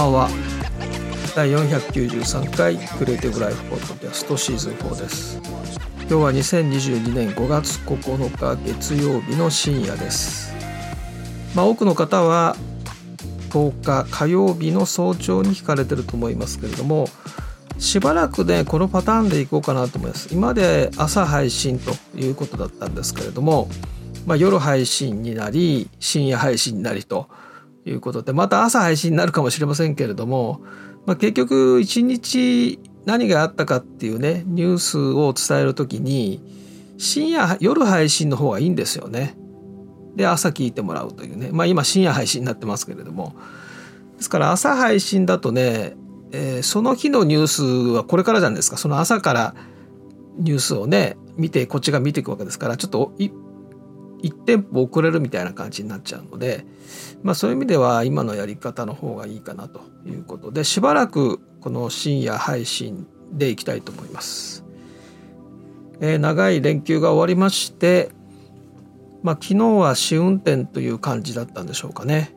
ばんは。第493回クリエイティブライフポッドキャストシーズン4です。今日は2022年5月9日月曜日の深夜です。まあ多くの方は10日火曜日の早朝に聞かれてると思いますけれどもしばらくねこのパターンでいこうかなと思います。今まで朝配信ということだったんですけれども、まあ、夜配信になり深夜配信になりということでまた朝配信になるかもしれませんけれども、まあ、結局一日何があったかっていうねニュースを伝える時に深夜夜配信の方がいいんですよね。で朝聞いてもらうというね。まあ今深夜配信になってますけれども。ですから朝配信だとねえー、その日のニュースはこれからじゃないですか。その朝からニュースをね見てこっちが見ていくわけですからちょっと1店舗遅れるみたいな感じになっちゃうので、まあ、そういう意味では今のやり方の方がいいかなということでしばらくこの深夜配信でいきたいと思います。えー、長い連休が終わりまして、まあ、昨日は試運転という感じだったんでしょうかね。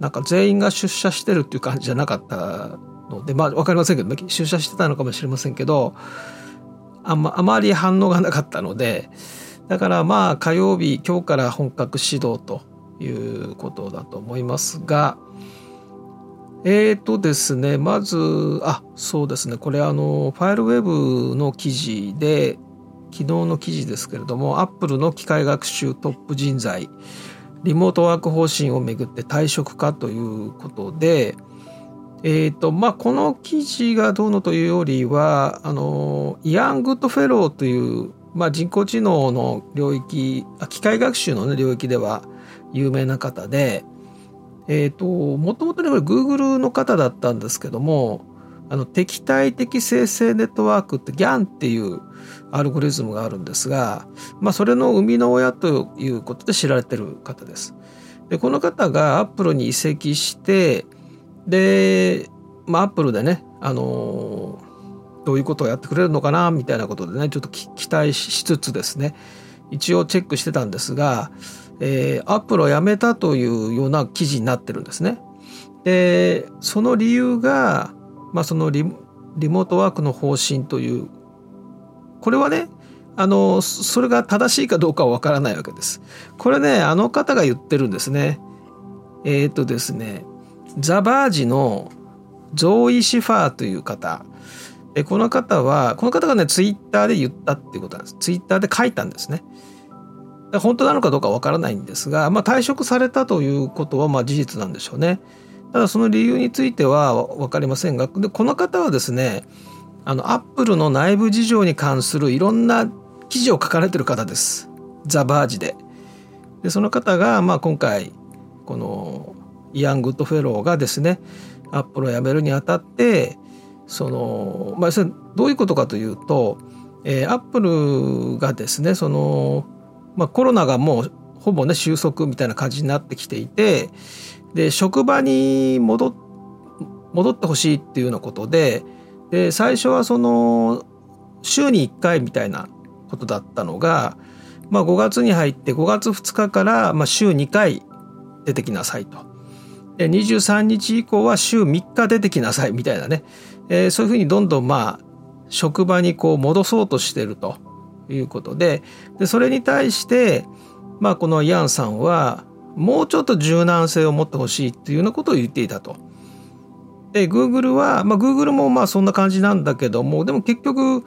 なんか全員が出社してるっていう感じじゃなかったのでまあ分かりませんけど、出社してたのかもしれませんけどあんまあまり反応がなかったのでだからまあ火曜日今日から本格始動ということだと思いますがえーとですねまずあそうですね。これあのファイルウェブの記事で昨日の記事ですけれどもアップルの機械学習トップ人材リモートワーク方針をめぐって退職かということでえーとまあ、この記事がどうのというよりはあのイアン・グッドフェローという、まあ、人工知能の領域機械学習の、ね、領域では有名な方で、えーと、もともとねこれ Google の方だったんですけどもあの敵対的生成ネットワークって GAN っていうアルゴリズムがあるんですが、まあ、それの生みの親ということで知られてる方です。でこの方がアップルに移籍してで、まあ、アップルでね、あの、どういうことをやってくれるのかなみたいなことでねちょっと期待しつつですね一応チェックしてたんですが、えー、アップルを辞めたというような記事になってるんですね。でその理由が、まあ、そのリリモートワークの方針というこれはねあのそれが正しいかどうかはわからないわけです。これねあの方が言ってるんですね。えっ、ー、とですねザ・バージのゾーイ・シファーという方でこの方はこの方がねツイッターで言ったっていうことなんです。ツイッターで書いたんですね。本当なのかどうかわからないんですが、まあ、退職されたということはまあ事実なんでしょうね。ただその理由については分かりませんがでこの方はですねあのアップルの内部事情に関するいろんな記事を書かれてる方です。ザ・バージで。でその方がまあ今回このイアン・グッドフェローがですねアップルを辞めるにあたってその、まあ、どういうことかというと、えー、アップルがですねその、まあ、コロナがもうほぼね収束みたいな感じになってきていてで職場に戻戻ってほしいっていうようなことでで最初はその週に1回みたいなことだったのが、まあ、5月に入って5月2日から、まあ、週2回出てきなさいと。で23日以降は週3日出てきなさいみたいなね、えー、そういうふうにどんどんまあ職場にこう戻そうとしてるということででそれに対してまあこのイアンさんはもうちょっと柔軟性を持ってほしいっていうようなことを言っていたと。で Google は、まあ、Google もまあそんな感じなんだけどもでも結局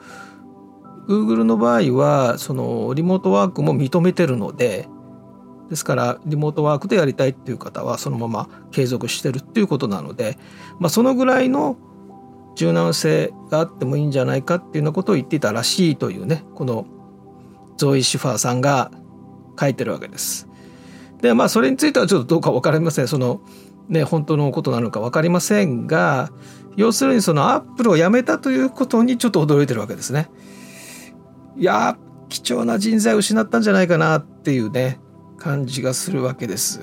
Google の場合はそのリモートワークも認めてるのでですからリモートワークでやりたいっていう方はそのまま継続してるっていうことなので、まあ、そのぐらいの柔軟性があってもいいんじゃないかっていうようなことを言っていたらしいというねこのゾイ・シュファーさんが書いてるわけです。でまあそれについてはちょっとどうか分かりませんそのね本当のことなのか分かりませんが要するにそのアップルをやめたということにちょっと驚いてるわけですね。いや貴重な人材を失ったんじゃないかなっていうね感じがするわけです。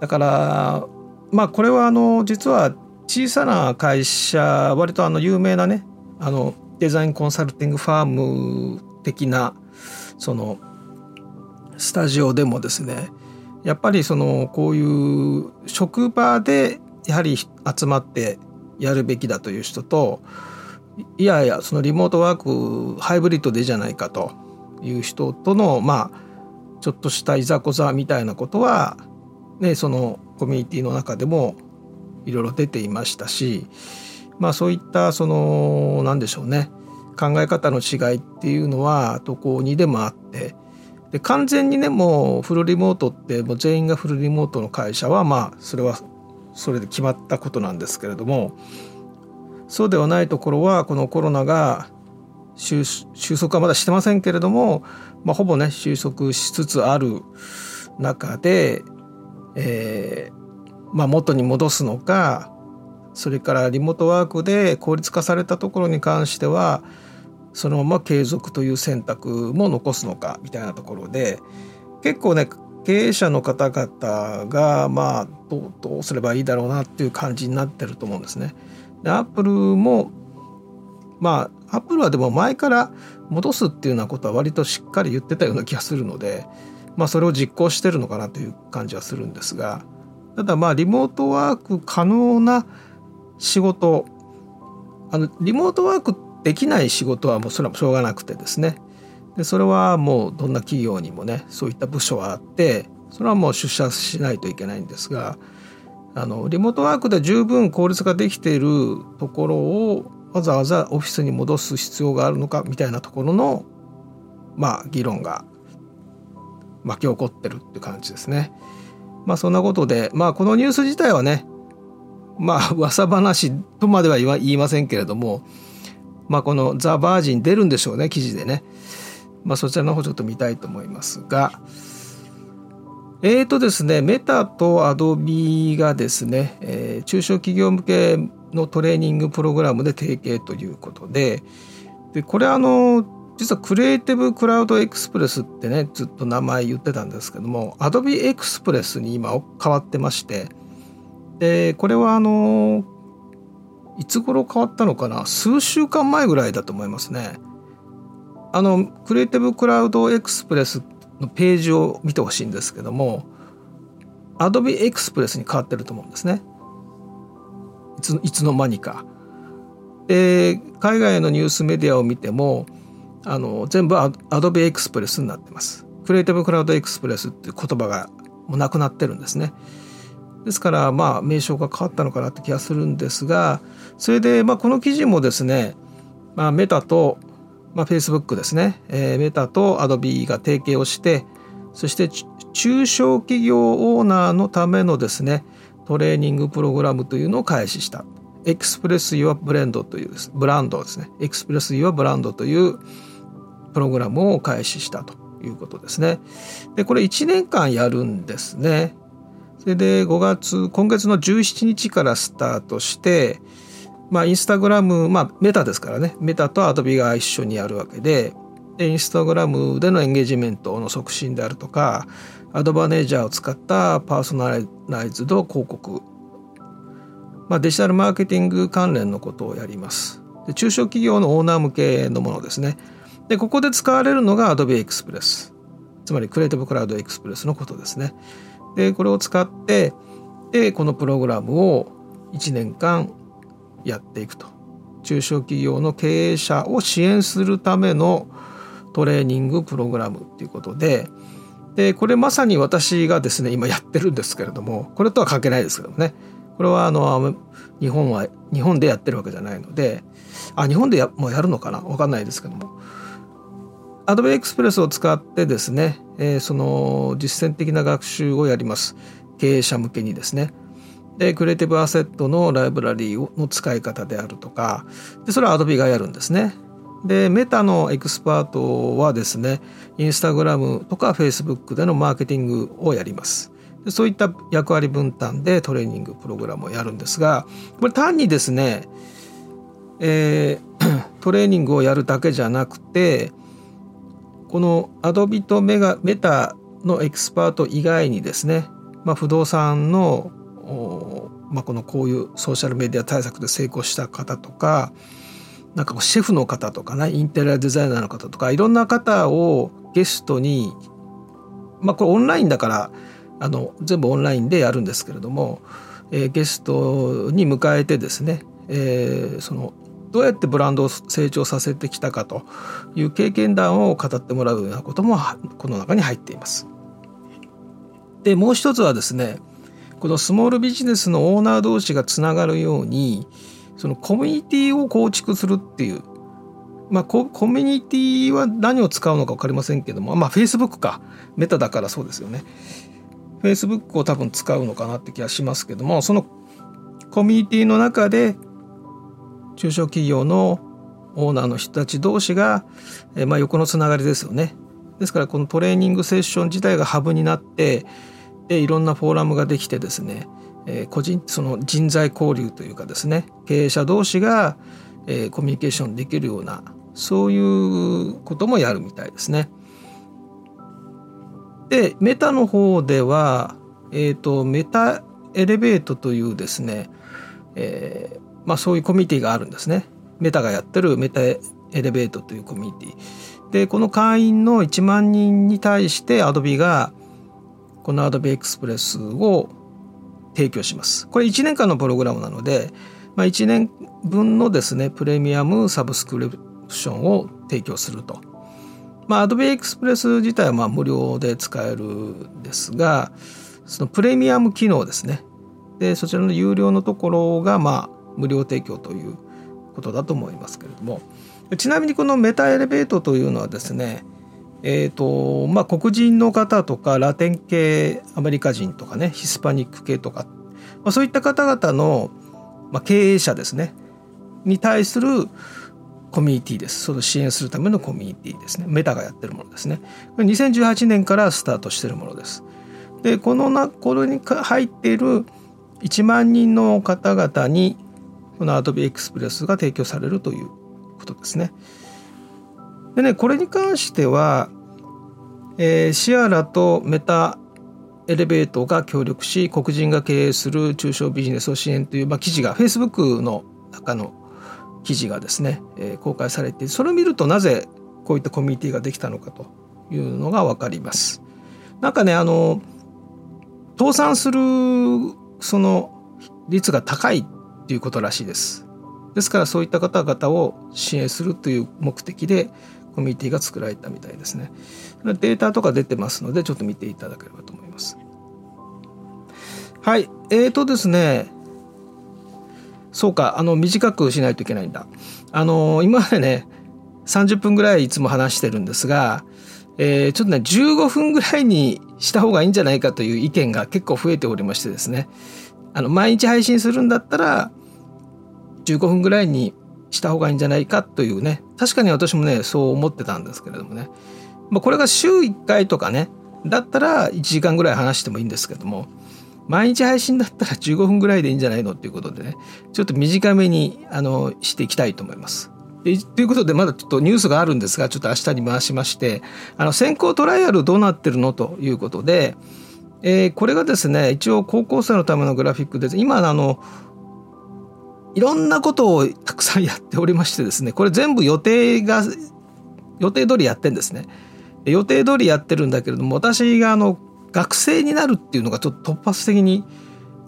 だからまあこれはあの実は小さな会社割とあの有名なねあのデザインコンサルティングファーム的なそのスタジオでもですねやっぱりそのこういう職場でやはり集まってやるべきだという人といやいやそのリモートワークハイブリッドでじゃないかという人とのまあちょっとしたいざこざみたいなことは、ね、そのコミュニティの中でもいろいろ出ていましたし、まあ、そういったその何でしょうね考え方の違いっていうのはどこにでもあってで完全にねもうフルリモートってもう全員がフルリモートの会社はまあそれはそれで決まったことなんですけれどもそうではないところはこのコロナが収束はまだしてませんけれども、まあ、ほぼね収束しつつある中で、えーまあ、元に戻すのかそれからリモートワークで効率化されたところに関してはそのまま継続という選択も残すのかみたいなところで結構ね経営者の方々がまあどうどうすればいいだろうなっていう感じになってると思うんですね。でアップルもまあアップルはでも前から戻すっていうようなことは割としっかり言ってたような気がするので、まあ、それを実行してるのかなという感じはするんですがただまあリモートワーク可能な仕事あのリモートワークできない仕事はもうそれはしょうがなくてですねでそれはもうどんな企業にもねそういった部署はあってそれはもう出社しないといけないんですがあのリモートワークで十分効率ができているところをわざわざオフィスに戻す必要があるのかみたいなところのまあ議論が巻き起こってるって感じですね。まあそんなことでまあこのニュース自体はねまあ 噂話とまでは言いませんけれどもまあこのザ・バージン出るんでしょうね記事でね。まあそちらの方ちょっと見たいと思いますが。えーとですね、メタとアドビがですね、えー、中小企業向けのトレーニングプログラムで提携ということで、でこれあの、実はクリエイティブクラウドエクスプレスってね、ずっと名前言ってたんですけども、アドビエクスプレスに今変わってまして、で、これはあの、いつ頃変わったのかな？数週間前ぐらいだと思いますね。あの、クリエイティブクラウドエクスプレスのページを見てほしいんですけども Adobe Express に変わってると思うんですね。いついつの間にか。で海外のニュースメディアを見てもあの全部 Adobe Express になってます。クリエイティブクラウドエクスプレスっていう言葉がもうなくなってるんですね。ですからまあ名称が変わったのかなって気がするんですがそれでまあこの記事もですね、まあ、メタとまあ、Facebook ですね、えー、メタと Adobe が提携をしてそして中小企業オーナーのためのですねトレーニングプログラムというのを開始した Express Your Brand というです、ブランドですね Express Your Brand というプログラムを開始したということですね。でこれ1年間やるんですね。それで5月今月の17日からスタートしてまあ、インスタグラム、まあ、メタですからね、メタとアドビが一緒にやるわけで、でインスタグラムでのエンゲージメントの促進であるとか、アドバネージャーを使ったパーソナライズド広告、まあ、デジタルマーケティング関連のことをやります。で中小企業のオーナー向けのものですね。で、ここで使われるのが Adobe Express。つまりクリエイティブクラウドエクスプレスのことですね。で、これを使って、で、このプログラムを1年間やっていくと中小企業の経営者を支援するためのトレーニングプログラムっていうことででこれまさに私がですね今やってるんですけれどもこれとは関係ないですけどもねこれはあの日本は日本でやってるわけじゃないのであ日本でやもうやるのかな？分かんないですけども Adobe Express を使ってですね、えー、その実践的な学習をやります経営者向けにですねでクリエイティブアセットのライブラリーの使い方であるとかでそれは Adobe がやるんですね。でメタのエクスパートはですねインスタグラムとかフェイスブックでのマーケティングをやります。でそういった役割分担でトレーニングプログラムをやるんですがこれ単にですね、えー、トレーニングをやるだけじゃなくてこの Adobe とメ、メタのエキスパート以外にですね、まあ、不動産のまあ、このこういうソーシャルメディア対策で成功した方とかなんかシェフの方とかねインテリアデザイナーの方とかいろんな方をゲストにまあこれオンラインだからあの全部オンラインでやるんですけれどもえー、ゲストに迎えてですね、えー、そのどうやってブランドを成長させてきたかという経験談を語ってもらうようなこともこの中に入っています。でもう一つはですねこのスモールビジネスのオーナー同士がつながるようにそのコミュニティを構築するっていうまあ、コミュニティは何を使うのか分かりませんけどもまあ Facebook かメタだからそうですよね Facebook を多分使うのかなって気がしますけどもそのコミュニティの中で中小企業のオーナーの人たち同士が、えまあ、横のつながりですよね。ですからこのトレーニングセッション自体がハブになってでいろんなフォーラムができてですね、えー、個人その人材交流というかですね経営者同士が、えー、コミュニケーションできるようなそういうこともやるみたいですね。でメタの方では、えーと、メタエレベートというですね、えーまあ、そういうコミュニティがあるんですね。メタがやってるメタエレベートというコミュニティ。でこの会員の1万人に対してアドビがこのアドビエクスプレスを提供します。これ1年間のプログラムなので、まあ、1年分のですねプレミアムサブスクリプションを提供すると。まあ、Adobe Express 自体はまあ無料で使えるんですがそのプレミアム機能ですねでそちらの有料のところがまあ無料提供ということだと思いますけれども。ちなみにこのメタエレベートというのはですねえーとまあ、黒人の方とかラテン系アメリカ人とかねヒスパニック系とか、まあ、そういった方々の、まあ、経営者ですねに対するコミュニティです。その支援するためのコミュニティですね。メタがやってるものですね。2018年からスタートしてるものです。でこのなこれに入っている1万人の方々にこの Adobe Express が提供されるということですね。でね、これに関しては、えー、シアラとメタエレベートが協力し、黒人が経営する中小ビジネスを支援という、まあ、記事が Facebook の中の記事がですね、えー、公開されてそれを見るとなぜこういったコミュニティができたのかというのが分かります。なんかねあの倒産するその率が高いっていうことらしいです。ですからそういった方々を支援するという目的でコミュニティが作られたみたいですね。データとか出てますのでちょっと見ていただければと思います。はい、えーとですね、そうか、あの短くしないといけないんだ。あの今までね、30分ぐらいいつも話してるんですが、えー、ちょっとね、15分ぐらいにした方がいいんじゃないかという意見が結構増えておりましてですね、あの毎日配信するんだったら15分ぐらいにした方がいいんじゃないかというね。確かに私もねそう思ってたんですけれどもね、まあ、これが週1回とかね。だったら1時間ぐらい話してもいいんですけども。毎日配信だったら15分ぐらいでいいんじゃないのっていうことでね。ちょっと短めにあのしていきたいと思います。ということでまだちょっとニュースがあるんですがちょっと明日に回しましてあの先行トライアルどうなってるのということでえー、これがですね一応高校生のためのグラフィックです。今あのいろんなことをたくさんやっておりましてですねこれ全部予定が予定通りやってんですね。予定通りやってるんだけれども私があの学生になるっていうのがちょっと突発的に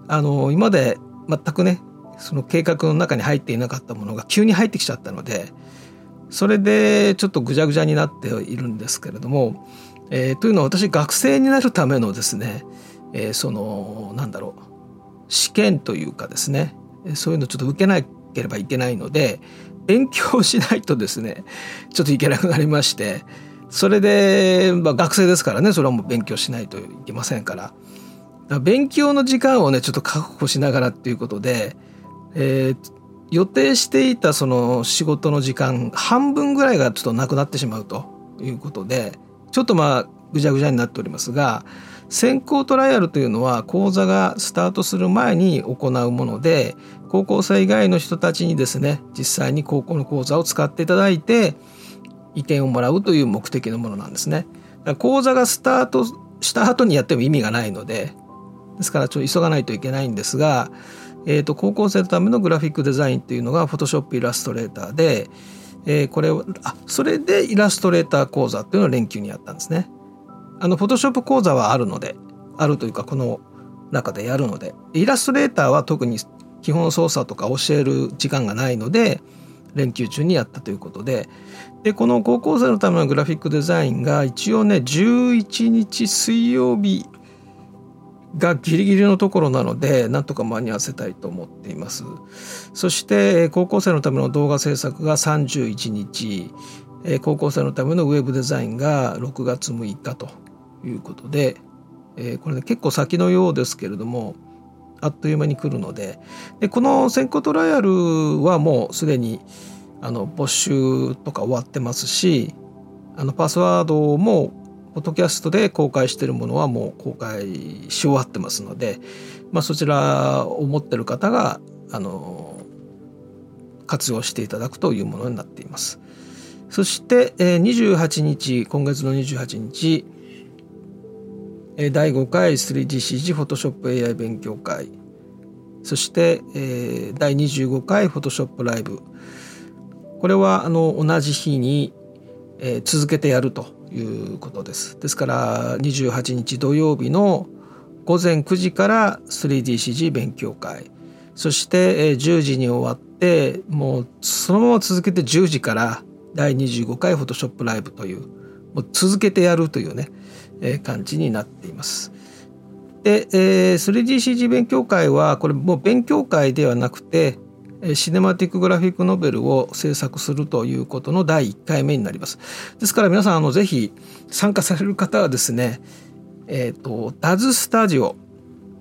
あの今まで全くねその計画の中に入っていなかったものが急に入ってきちゃったのでそれでちょっとぐちゃぐちゃになっているんですけれどもえー、というのは私学生になるためのですね、えー、そのなんだろう試験というかですねそういうのちょっと受けなければいけないので勉強しないとですねちょっといけなくなりましてそれで、まあ、学生ですからねそれはもう勉強しないといけませんから。勉強の時間をねちょっと確保しながらっていうことで、えー、予定していたその仕事の時間半分ぐらいがちょっとなくなってしまうということでちょっとまあぐちゃぐちゃになっておりますが先行トライアルというのは講座がスタートする前に行うもので高校生以外の人たちにですね実際に高校の講座を使っていただいて意見をもらうという目的のものなんですね。講座がスタートした後にやっても意味がないのでですからちょっと急がないといけないんですが、えー、と高校生のためのグラフィックデザインというのが Photoshop イラストレーターでえー、これをあそれでイラストレーター講座っていうのを連休にやったんですね。あのフォトショップ講座はあるのであるというかこの中でやるのでイラストレーターは特に基本操作とか教える時間がないので連休中にやったということででこの高校生のためのグラフィックデザインが一応ね11日水曜日がギリギリのところなのでなんとか間に合わせたいと思っています。そして高校生のための動画制作が31日高校生のためのウェブデザインが6月6日ということでえこれね結構先のようですけれどもあっという間に来るのででこの先行トライアルはもうすでにあの募集とか終わってますしあのパスワードもポッドキャストで公開しているものはもう公開し終わってますので、まあ、そちらを持ってる方があの活用していただくというものになっています。そして、え28日今月の28日第5回 3DCG フォトショップ AI 勉強会。そして、第25回フォトショップライブこれはあの同じ日に、続けてやるということです。ですから28日土曜日の午前9時から 3DCG 勉強会。そして10時に終わってもうそのまま続けて10時から第25回フォトショップライブというもう続けてやるというね、感じになっています。で、えー、3DCG 勉強会はこれもう勉強会ではなくてシネマティックグラフィックノベルを制作するということの第1回目になります。ですから皆さんあのぜひ参加される方はですね、えっ、ー、と DAZ スタジオ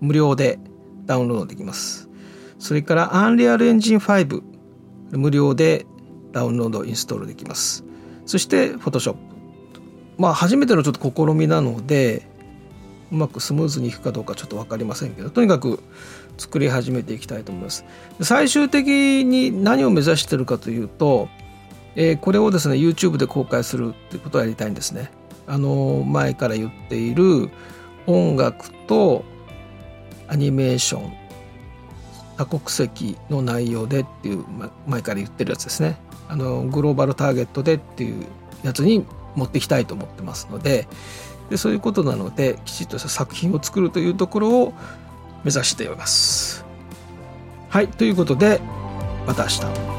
無料でダウンロードできます。それから Unreal Engine 5無料でダウンロードインストールできます。そして Photoshop。まあ初めてのちょっと試みなのでうまくスムーズにいくかどうかちょっと分かりませんけどとにかく作り始めていきたいと思います。最終的に何を目指してるかというと、えー、これをですね YouTube で公開するってことをやりたいんですね。あの前から言っている音楽とアニメーション多国籍の内容でっていう前から言ってるやつですねあのグローバルターゲットでっていうやつに持っていきたいと思ってますのででそういうことなのできちっとした作品を作るというところを目指しております。はいということでまた明日。